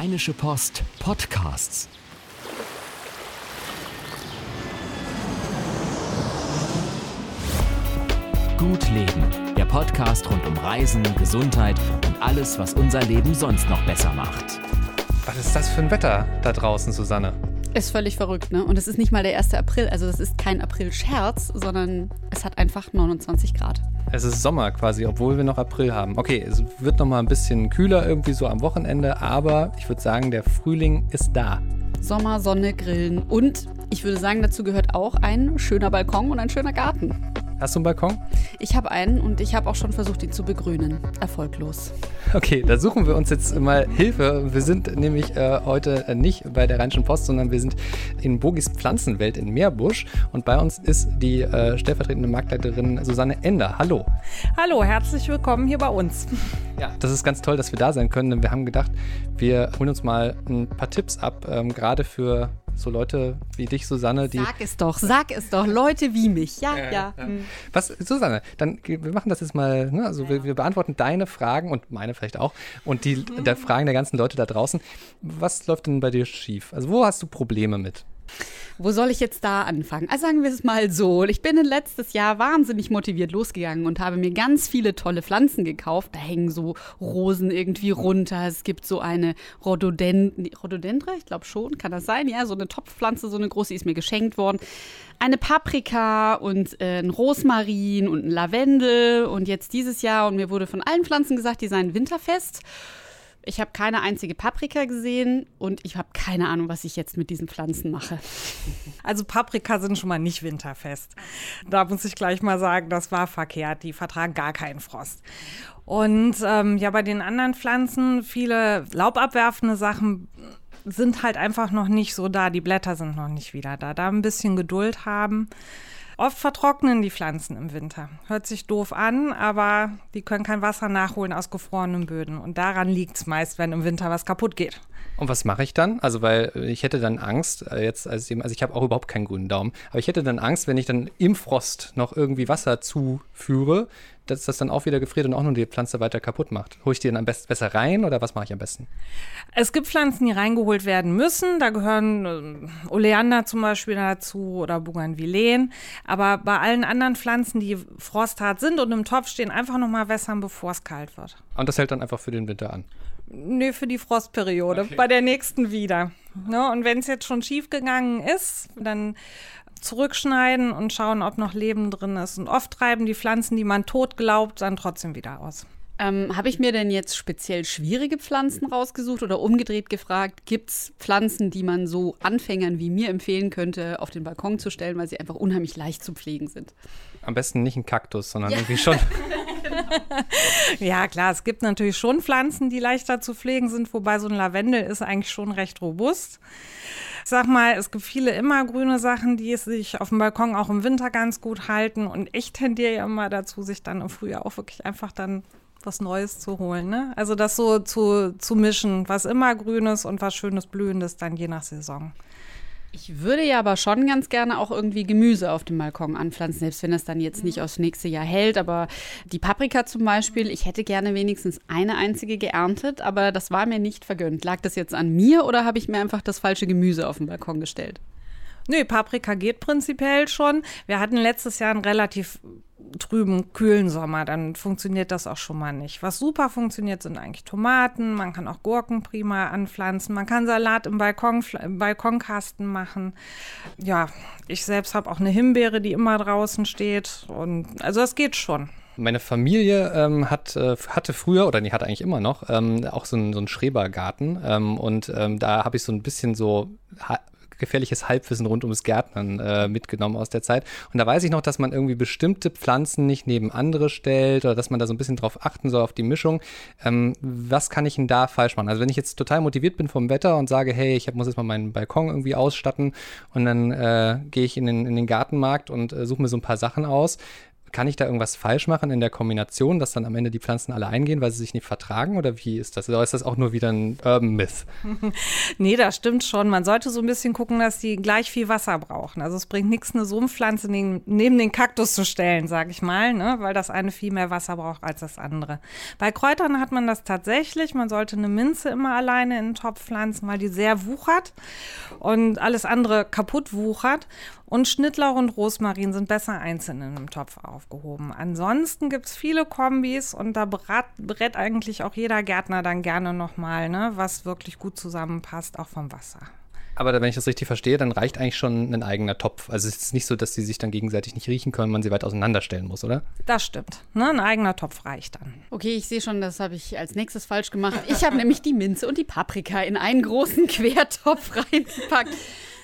Rheinische Post Podcasts. Gut Leben, der Podcast rund um Reisen, Gesundheit und alles, was unser Leben sonst noch besser macht. Was ist das für ein Wetter da draußen, Susanne? Ist völlig verrückt, ne? Und es ist nicht mal der 1. April, also es ist kein April-Scherz, sondern es hat einfach 29 Grad. Es ist Sommer quasi, obwohl wir noch April haben. Okay, es wird noch mal ein bisschen kühler irgendwie so am Wochenende, aber ich würde sagen, der Frühling ist da. Sommer, Sonne, Grillen und ich würde sagen, dazu gehört auch ein schöner Balkon und ein schöner Garten. Hast du einen Balkon? Ich habe einen und ich habe auch schon versucht, ihn zu begrünen. Erfolglos. Okay, da suchen wir uns jetzt mal Hilfe. Wir sind nämlich äh, heute nicht bei der Rheinischen Post, sondern wir sind in Bogis Pflanzenwelt in Meerbusch. Und bei uns ist die äh, stellvertretende Marktleiterin Susanne Ender. Hallo. Hallo, herzlich willkommen hier bei uns. Ja, das ist ganz toll, dass wir da sein können, denn wir haben gedacht, wir holen uns mal ein paar Tipps ab, ähm, gerade für so Leute wie dich, Susanne, die. Sag es doch, sag es doch, Leute wie mich. Ja, ja. ja. Hm. Was, Susanne, dann wir machen das jetzt mal, ne? also wir, wir, beantworten deine Fragen und meine vielleicht auch und die mhm. der Fragen der ganzen Leute da draußen. Was läuft denn bei dir schief? Also wo hast du Probleme mit? Wo soll ich jetzt da anfangen? Also sagen wir es mal so. Ich bin letztes Jahr wahnsinnig motiviert losgegangen und habe mir ganz viele tolle Pflanzen gekauft. Da hängen so Rosen irgendwie runter. Es gibt so eine Rhododendra, Rhododendra ich glaube schon, kann das sein? Ja, so eine Topfpflanze, so eine große, die ist mir geschenkt worden. Eine Paprika und äh, ein Rosmarin und ein Lavendel. Und jetzt dieses Jahr, und mir wurde von allen Pflanzen gesagt, die seien winterfest. Ich habe keine einzige Paprika gesehen und ich habe keine Ahnung, was ich jetzt mit diesen Pflanzen mache. Also Paprika sind schon mal nicht winterfest. Da muss ich gleich mal sagen, das war verkehrt. Die vertragen gar keinen Frost. Und ähm, ja, bei den anderen Pflanzen, viele laubabwerfende Sachen sind halt einfach noch nicht so da. Die Blätter sind noch nicht wieder da. Da ein bisschen Geduld haben. Oft vertrocknen die Pflanzen im Winter. Hört sich doof an, aber die können kein Wasser nachholen aus gefrorenen Böden. Und daran liegt es meist, wenn im Winter was kaputt geht. Und was mache ich dann? Also, weil ich hätte dann Angst, äh, jetzt als also ich habe auch überhaupt keinen grünen Daumen, aber ich hätte dann Angst, wenn ich dann im Frost noch irgendwie Wasser zuführe, dass das dann auch wieder gefriert und auch nur die Pflanze weiter kaputt macht. Hole ich die dann am besten besser rein oder was mache ich am besten? Es gibt Pflanzen, die reingeholt werden müssen. Da gehören äh, Oleander zum Beispiel dazu oder Bougainvilleen. Aber bei allen anderen Pflanzen, die frosthart sind und im Topf stehen, einfach nochmal wässern, bevor es kalt wird. Und das hält dann einfach für den Winter an? Nee, für die Frostperiode. Okay. Bei der nächsten wieder. Ne? Und wenn es jetzt schon schief gegangen ist, dann zurückschneiden und schauen, ob noch Leben drin ist. Und oft treiben die Pflanzen, die man tot glaubt, dann trotzdem wieder aus. Ähm, Habe ich mir denn jetzt speziell schwierige Pflanzen rausgesucht oder umgedreht gefragt, gibt es Pflanzen, die man so Anfängern wie mir empfehlen könnte, auf den Balkon zu stellen, weil sie einfach unheimlich leicht zu pflegen sind? Am besten nicht ein Kaktus, sondern ja. irgendwie schon. ja, klar, es gibt natürlich schon Pflanzen, die leichter zu pflegen sind, wobei so ein Lavendel ist eigentlich schon recht robust. Ich sag mal, es gibt viele immergrüne Sachen, die sich auf dem Balkon auch im Winter ganz gut halten. Und ich tendiere ja immer dazu, sich dann im Frühjahr auch wirklich einfach dann was Neues zu holen. Ne? Also das so zu, zu mischen, was immer Grünes und was Schönes Blühendes dann je nach Saison. Ich würde ja aber schon ganz gerne auch irgendwie Gemüse auf dem Balkon anpflanzen, selbst wenn das dann jetzt nicht aufs nächste Jahr hält. Aber die Paprika zum Beispiel, ich hätte gerne wenigstens eine einzige geerntet, aber das war mir nicht vergönnt. Lag das jetzt an mir oder habe ich mir einfach das falsche Gemüse auf den Balkon gestellt? Nö, Paprika geht prinzipiell schon. Wir hatten letztes Jahr einen relativ trüben, kühlen Sommer, dann funktioniert das auch schon mal nicht. Was super funktioniert, sind eigentlich Tomaten. Man kann auch Gurken prima anpflanzen. Man kann Salat im, Balkon, im Balkonkasten machen. Ja, ich selbst habe auch eine Himbeere, die immer draußen steht. Und also das geht schon. Meine Familie ähm, hat, äh, hatte früher, oder die hat eigentlich immer noch, ähm, auch so einen, so einen Schrebergarten. Ähm, und ähm, da habe ich so ein bisschen so gefährliches Halbwissen rund ums Gärtnern äh, mitgenommen aus der Zeit. Und da weiß ich noch, dass man irgendwie bestimmte Pflanzen nicht neben andere stellt oder dass man da so ein bisschen drauf achten soll, auf die Mischung. Ähm, was kann ich denn da falsch machen? Also wenn ich jetzt total motiviert bin vom Wetter und sage, hey, ich muss jetzt mal meinen Balkon irgendwie ausstatten und dann äh, gehe ich in den, in den Gartenmarkt und äh, suche mir so ein paar Sachen aus kann ich da irgendwas falsch machen in der Kombination, dass dann am Ende die Pflanzen alle eingehen, weil sie sich nicht vertragen? Oder wie ist das? Oder ist das auch nur wieder ein Urban Myth? nee, das stimmt schon. Man sollte so ein bisschen gucken, dass die gleich viel Wasser brauchen. Also es bringt nichts, eine Sumpfpflanze neben den Kaktus zu stellen, sage ich mal, ne? weil das eine viel mehr Wasser braucht als das andere. Bei Kräutern hat man das tatsächlich. Man sollte eine Minze immer alleine in den Topf pflanzen, weil die sehr wuchert und alles andere kaputt wuchert. Und Schnittlauch und Rosmarin sind besser einzeln in einem Topf aufgehoben. Ansonsten gibt es viele Kombis und da berät eigentlich auch jeder Gärtner dann gerne nochmal, ne, was wirklich gut zusammenpasst, auch vom Wasser. Aber wenn ich das richtig verstehe, dann reicht eigentlich schon ein eigener Topf. Also es ist nicht so, dass sie sich dann gegenseitig nicht riechen können, man sie weit auseinanderstellen muss, oder? Das stimmt. Ne? Ein eigener Topf reicht dann. Okay, ich sehe schon, das habe ich als nächstes falsch gemacht. Ich habe nämlich die Minze und die Paprika in einen großen Quertopf reingepackt.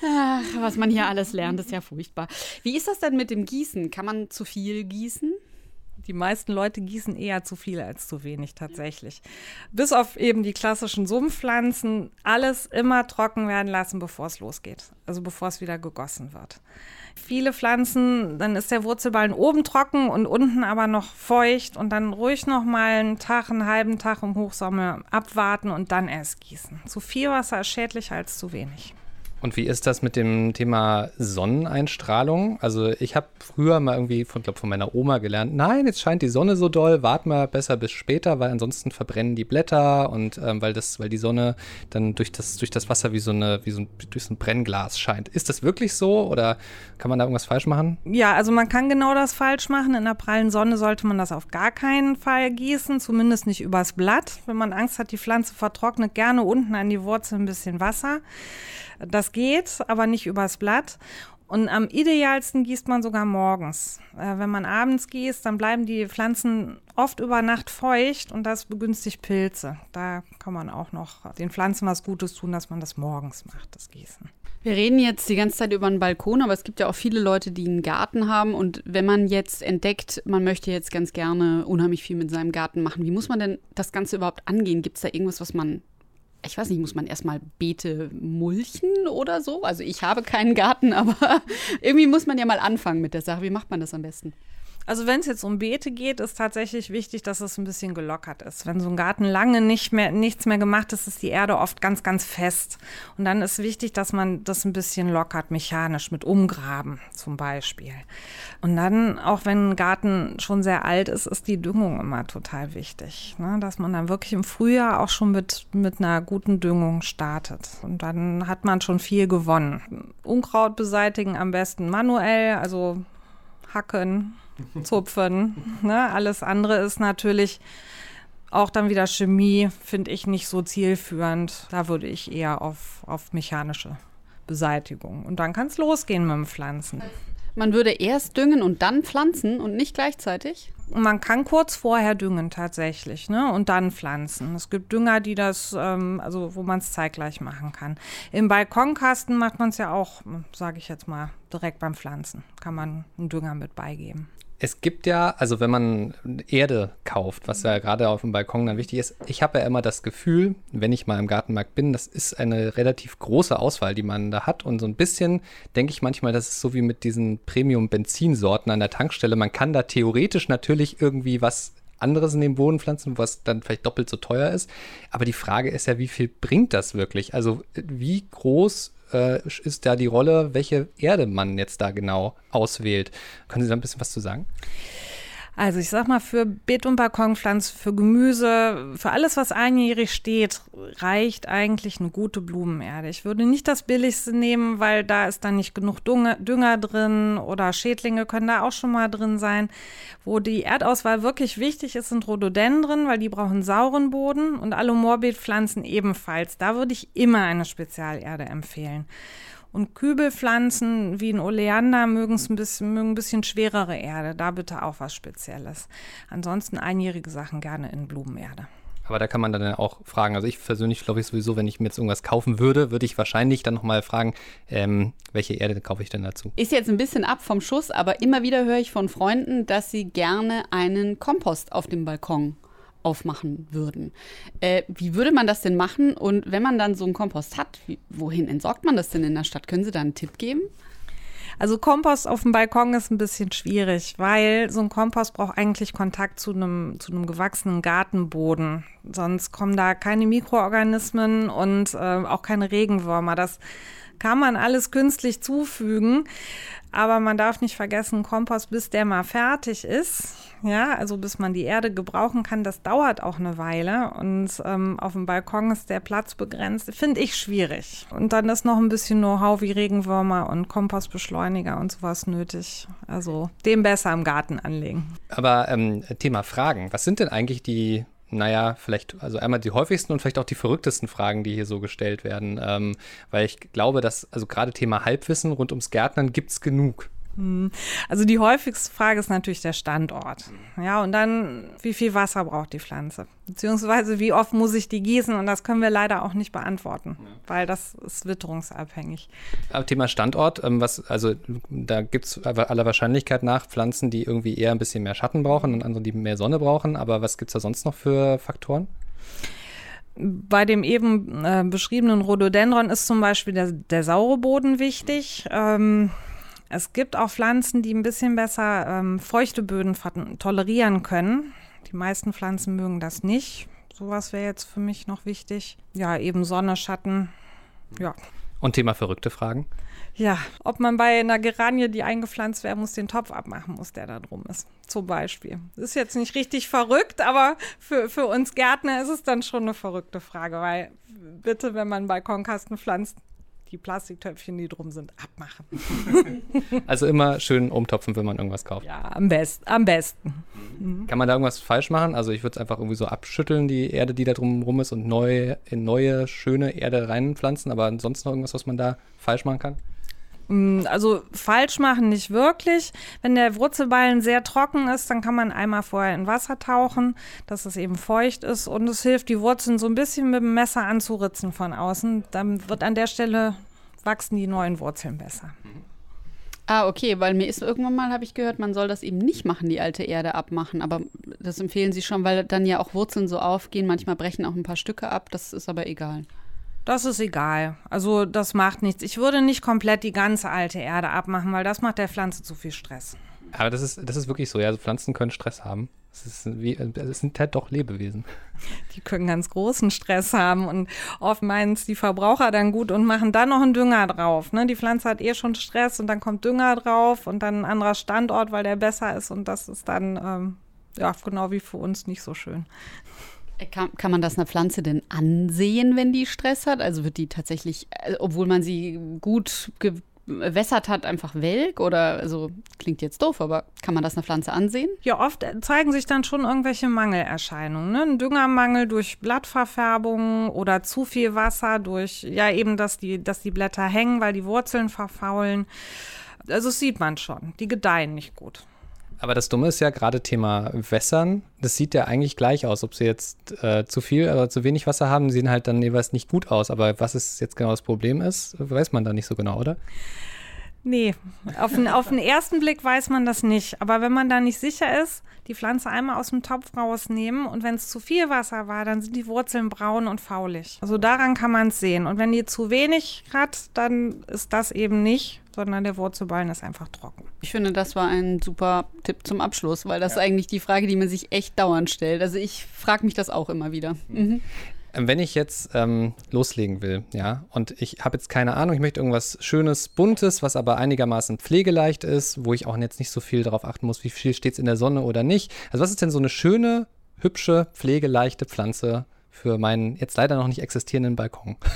Ach, was man hier alles lernt, ist ja furchtbar. Wie ist das denn mit dem Gießen? Kann man zu viel gießen? Die meisten Leute gießen eher zu viel als zu wenig tatsächlich. Bis auf eben die klassischen Sumpfpflanzen, alles immer trocken werden lassen, bevor es losgeht. Also bevor es wieder gegossen wird. Viele Pflanzen, dann ist der Wurzelballen oben trocken und unten aber noch feucht und dann ruhig noch mal einen Tag, einen halben Tag im Hochsommer abwarten und dann erst gießen. Zu viel Wasser ist schädlicher als zu wenig. Und wie ist das mit dem Thema Sonneneinstrahlung? Also ich habe früher mal irgendwie von, glaub, von meiner Oma gelernt, nein, jetzt scheint die Sonne so doll, wart mal besser bis später, weil ansonsten verbrennen die Blätter und ähm, weil das, weil die Sonne dann durch das, durch das Wasser wie so eine, wie so ein, durch ein Brennglas scheint. Ist das wirklich so oder kann man da irgendwas falsch machen? Ja, also man kann genau das falsch machen. In der prallen Sonne sollte man das auf gar keinen Fall gießen, zumindest nicht übers Blatt. Wenn man Angst hat, die Pflanze vertrocknet, gerne unten an die Wurzel ein bisschen Wasser. Das geht, aber nicht übers Blatt. Und am idealsten gießt man sogar morgens. Äh, wenn man abends gießt, dann bleiben die Pflanzen oft über Nacht feucht und das begünstigt Pilze. Da kann man auch noch den Pflanzen was Gutes tun, dass man das morgens macht, das Gießen. Wir reden jetzt die ganze Zeit über einen Balkon, aber es gibt ja auch viele Leute, die einen Garten haben. Und wenn man jetzt entdeckt, man möchte jetzt ganz gerne unheimlich viel mit seinem Garten machen, wie muss man denn das Ganze überhaupt angehen? Gibt es da irgendwas, was man ich weiß nicht, muss man erstmal Beete mulchen oder so? Also ich habe keinen Garten, aber irgendwie muss man ja mal anfangen mit der Sache. Wie macht man das am besten? Also wenn es jetzt um Beete geht, ist tatsächlich wichtig, dass es ein bisschen gelockert ist. Wenn so ein Garten lange nicht mehr, nichts mehr gemacht ist, ist die Erde oft ganz, ganz fest. Und dann ist wichtig, dass man das ein bisschen lockert, mechanisch, mit Umgraben zum Beispiel. Und dann, auch wenn ein Garten schon sehr alt ist, ist die Düngung immer total wichtig. Ne? Dass man dann wirklich im Frühjahr auch schon mit, mit einer guten Düngung startet. Und dann hat man schon viel gewonnen. Unkraut beseitigen am besten manuell, also hacken, zupfen. Ne? Alles andere ist natürlich auch dann wieder Chemie, finde ich nicht so zielführend. Da würde ich eher auf, auf mechanische Beseitigung. Und dann kann es losgehen mit dem Pflanzen. Man würde erst düngen und dann pflanzen und nicht gleichzeitig? Man kann kurz vorher düngen tatsächlich, ne? Und dann pflanzen. Es gibt Dünger, die das, ähm, also wo man es zeitgleich machen kann. Im Balkonkasten macht man es ja auch, sage ich jetzt mal, direkt beim Pflanzen. Kann man einen Dünger mit beigeben. Es gibt ja, also wenn man Erde kauft, was ja gerade auf dem Balkon dann wichtig ist, ich habe ja immer das Gefühl, wenn ich mal im Gartenmarkt bin, das ist eine relativ große Auswahl, die man da hat. Und so ein bisschen denke ich manchmal, das ist so wie mit diesen Premium-Benzinsorten an der Tankstelle. Man kann da theoretisch natürlich irgendwie was anderes in den Boden pflanzen, was dann vielleicht doppelt so teuer ist. Aber die Frage ist ja, wie viel bringt das wirklich? Also wie groß äh, ist da die Rolle, welche Erde man jetzt da genau auswählt. Können Sie da ein bisschen was zu sagen? Also ich sag mal, für Beet- und Balkonpflanzen, für Gemüse, für alles, was einjährig steht, reicht eigentlich eine gute Blumenerde. Ich würde nicht das billigste nehmen, weil da ist dann nicht genug Dünger, drin oder Schädlinge können da auch schon mal drin sein. Wo die Erdauswahl wirklich wichtig ist, sind Rhododendren, weil die brauchen sauren Boden und alle Moorbeetpflanzen ebenfalls. Da würde ich immer eine Spezialerde empfehlen. Und Kübelpflanzen wie ein Oleander mögen ein bisschen, mögen ein bisschen schwerere Erde. Da bitte auch was Spezielles. Ansonsten einjährige Sachen gerne in Blumenerde. Aber da kann man dann auch fragen. Also ich persönlich glaube ich sowieso, wenn ich mir jetzt irgendwas kaufen würde, würde ich wahrscheinlich dann nochmal fragen, ähm, welche Erde kaufe ich denn dazu? Ist jetzt ein bisschen ab vom Schuss, aber immer wieder höre ich von Freunden, dass sie gerne einen Kompost auf dem Balkon aufmachen würden. Äh, wie würde man das denn machen? Und wenn man dann so einen Kompost hat, wohin entsorgt man das denn in der Stadt? Können Sie da einen Tipp geben? Also Kompost auf dem Balkon ist ein bisschen schwierig, weil so ein Kompost braucht eigentlich Kontakt zu einem, zu einem gewachsenen Gartenboden. Sonst kommen da keine Mikroorganismen und äh, auch keine Regenwürmer. Das kann man alles künstlich zufügen. Aber man darf nicht vergessen, Kompost, bis der mal fertig ist, ja, also bis man die Erde gebrauchen kann, das dauert auch eine Weile. Und ähm, auf dem Balkon ist der Platz begrenzt, finde ich schwierig. Und dann ist noch ein bisschen Know-how wie Regenwürmer und Kompostbeschleuniger und sowas nötig. Also dem besser im Garten anlegen. Aber ähm, Thema Fragen. Was sind denn eigentlich die naja, vielleicht, also einmal die häufigsten und vielleicht auch die verrücktesten Fragen, die hier so gestellt werden. Ähm, weil ich glaube, dass, also gerade Thema Halbwissen rund ums Gärtnern gibt es genug. Hm. Also die häufigste Frage ist natürlich der Standort. Ja, und dann, wie viel Wasser braucht die Pflanze? Beziehungsweise, wie oft muss ich die gießen? Und das können wir leider auch nicht beantworten, ja. weil das ist witterungsabhängig. Aber Thema Standort, ähm, was, also da gibt es aller Wahrscheinlichkeit nach Pflanzen, die irgendwie eher ein bisschen mehr Schatten brauchen und andere, die mehr Sonne brauchen. Aber was gibt es da sonst noch für Faktoren? Bei dem eben äh, beschriebenen Rhododendron ist zum Beispiel der, der saure Boden wichtig. Ähm, es gibt auch Pflanzen, die ein bisschen besser ähm, feuchte Böden tolerieren können. Die meisten Pflanzen mögen das nicht. Sowas wäre jetzt für mich noch wichtig. Ja, eben Sonne, Schatten. Ja. Und Thema verrückte Fragen? Ja, ob man bei einer Geranie, die eingepflanzt werden muss, den Topf abmachen muss, der da drum ist. Zum Beispiel. Ist jetzt nicht richtig verrückt, aber für, für uns Gärtner ist es dann schon eine verrückte Frage, weil bitte, wenn man einen Balkonkasten pflanzt, die Plastiktöpfchen, die drum sind, abmachen. also immer schön umtopfen, wenn man irgendwas kauft. Ja, am, best, am besten. Mhm. Kann man da irgendwas falsch machen? Also ich würde es einfach irgendwie so abschütteln, die Erde, die da drum rum ist, und neu, in neue, schöne Erde reinpflanzen. Aber ansonsten noch irgendwas, was man da falsch machen kann? Mm, also falsch machen nicht wirklich. Wenn der Wurzelballen sehr trocken ist, dann kann man einmal vorher in Wasser tauchen, dass es eben feucht ist und es hilft, die Wurzeln so ein bisschen mit dem Messer anzuritzen von außen. Dann wird an der Stelle wachsen die neuen Wurzeln besser. Ah, okay, weil mir ist irgendwann mal, habe ich gehört, man soll das eben nicht machen, die alte Erde abmachen. Aber das empfehlen Sie schon, weil dann ja auch Wurzeln so aufgehen. Manchmal brechen auch ein paar Stücke ab. Das ist aber egal. Das ist egal. Also das macht nichts. Ich würde nicht komplett die ganze alte Erde abmachen, weil das macht der Pflanze zu viel Stress. Aber das ist, das ist wirklich so, ja. Also Pflanzen können Stress haben. Es, wie, es sind halt doch Lebewesen. Die können ganz großen Stress haben und oft meinen es die Verbraucher dann gut und machen dann noch einen Dünger drauf. Ne? Die Pflanze hat eh schon Stress und dann kommt Dünger drauf und dann ein anderer Standort, weil der besser ist und das ist dann ähm, ja genau wie für uns nicht so schön. Kann, kann, man das einer Pflanze denn ansehen, wenn die Stress hat? Also wird die tatsächlich, äh, obwohl man sie gut gewässert hat, einfach welk? Oder, also klingt jetzt doof, aber kann man das einer Pflanze ansehen? Ja, oft zeigen sich dann schon irgendwelche Mangelerscheinungen. Ne? Ein Düngermangel durch Blattverfärbung oder zu viel Wasser durch, ja, eben, dass die, dass die Blätter hängen, weil die Wurzeln verfaulen. Also das sieht man schon. Die gedeihen nicht gut. Aber das Dumme ist ja gerade Thema Wässern. Das sieht ja eigentlich gleich aus, ob sie jetzt äh, zu viel oder zu wenig Wasser haben, sehen halt dann jeweils nicht gut aus. Aber was es jetzt genau das Problem ist, weiß man da nicht so genau, oder? Nee, auf den, auf den ersten Blick weiß man das nicht. Aber wenn man da nicht sicher ist, die Pflanze einmal aus dem Topf rausnehmen und wenn es zu viel Wasser war, dann sind die Wurzeln braun und faulig. Also daran kann man es sehen. Und wenn die zu wenig hat, dann ist das eben nicht sondern der Wurzelballen ist einfach trocken. Ich finde, das war ein super Tipp zum Abschluss, weil das ja. ist eigentlich die Frage, die man sich echt dauernd stellt. Also ich frage mich das auch immer wieder. Mhm. Wenn ich jetzt ähm, loslegen will, ja, und ich habe jetzt keine Ahnung, ich möchte irgendwas Schönes, Buntes, was aber einigermaßen pflegeleicht ist, wo ich auch jetzt nicht so viel darauf achten muss, wie viel steht es in der Sonne oder nicht. Also was ist denn so eine schöne, hübsche, pflegeleichte Pflanze für meinen jetzt leider noch nicht existierenden Balkon?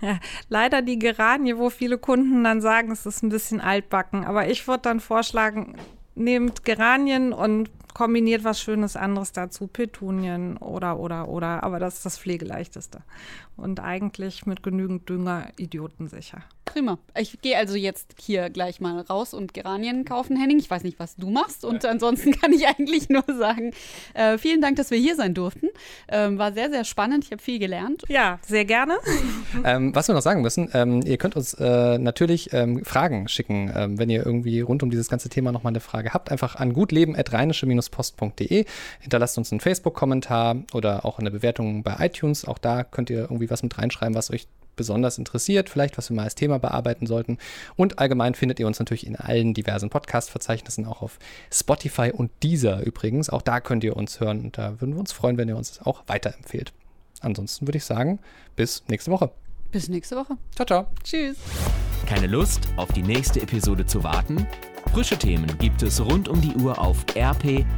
Ja, leider die Geranie, wo viele Kunden dann sagen, es ist ein bisschen altbacken. Aber ich würde dann vorschlagen, nehmt Geranien und kombiniert was Schönes anderes dazu, Petunien oder, oder, oder. Aber das ist das Pflegeleichteste. Und eigentlich mit genügend Dünger idiotensicher. Prima. Ich gehe also jetzt hier gleich mal raus und Geranien kaufen, Henning. Ich weiß nicht, was du machst. Und ansonsten kann ich eigentlich nur sagen, äh, vielen Dank, dass wir hier sein durften. Ähm, war sehr, sehr spannend. Ich habe viel gelernt. Ja, sehr gerne. ähm, was wir noch sagen müssen, ähm, ihr könnt uns äh, natürlich ähm, Fragen schicken, ähm, wenn ihr irgendwie rund um dieses ganze Thema nochmal eine Frage habt. Einfach an gutleben.rheinische-post.de. Hinterlasst uns einen Facebook-Kommentar oder auch eine Bewertung bei iTunes. Auch da könnt ihr irgendwie was mit reinschreiben, was euch besonders interessiert, vielleicht was wir mal als Thema bearbeiten sollten. Und allgemein findet ihr uns natürlich in allen diversen Podcast-Verzeichnissen, auch auf Spotify und dieser übrigens. Auch da könnt ihr uns hören und da würden wir uns freuen, wenn ihr uns auch weiterempfehlt. Ansonsten würde ich sagen, bis nächste Woche. Bis nächste Woche. Ciao, ciao. Tschüss. Keine Lust, auf die nächste Episode zu warten? Frische Themen gibt es rund um die Uhr auf rp-online.de.